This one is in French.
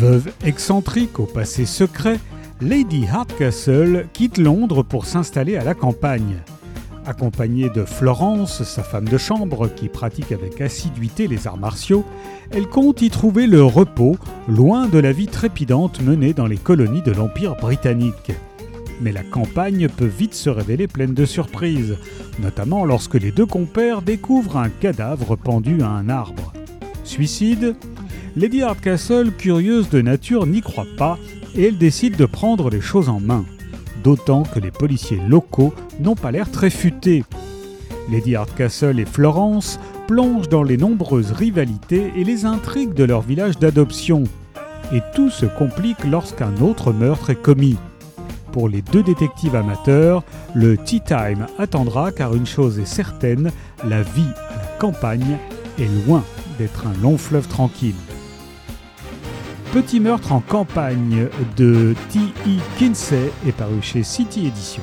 Veuve excentrique au passé secret, Lady Hardcastle quitte Londres pour s'installer à la campagne. Accompagnée de Florence, sa femme de chambre, qui pratique avec assiduité les arts martiaux, elle compte y trouver le repos, loin de la vie trépidante menée dans les colonies de l'Empire britannique. Mais la campagne peut vite se révéler pleine de surprises, notamment lorsque les deux compères découvrent un cadavre pendu à un arbre. Suicide? Lady Hardcastle, curieuse de nature, n'y croit pas et elle décide de prendre les choses en main. D'autant que les policiers locaux n'ont pas l'air très futés. Lady Hardcastle et Florence plongent dans les nombreuses rivalités et les intrigues de leur village d'adoption. Et tout se complique lorsqu'un autre meurtre est commis. Pour les deux détectives amateurs, le tea time attendra car une chose est certaine, la vie à la campagne est loin d'être un long fleuve tranquille. Petit meurtre en campagne de T.E. Kinsey est paru chez City Edition.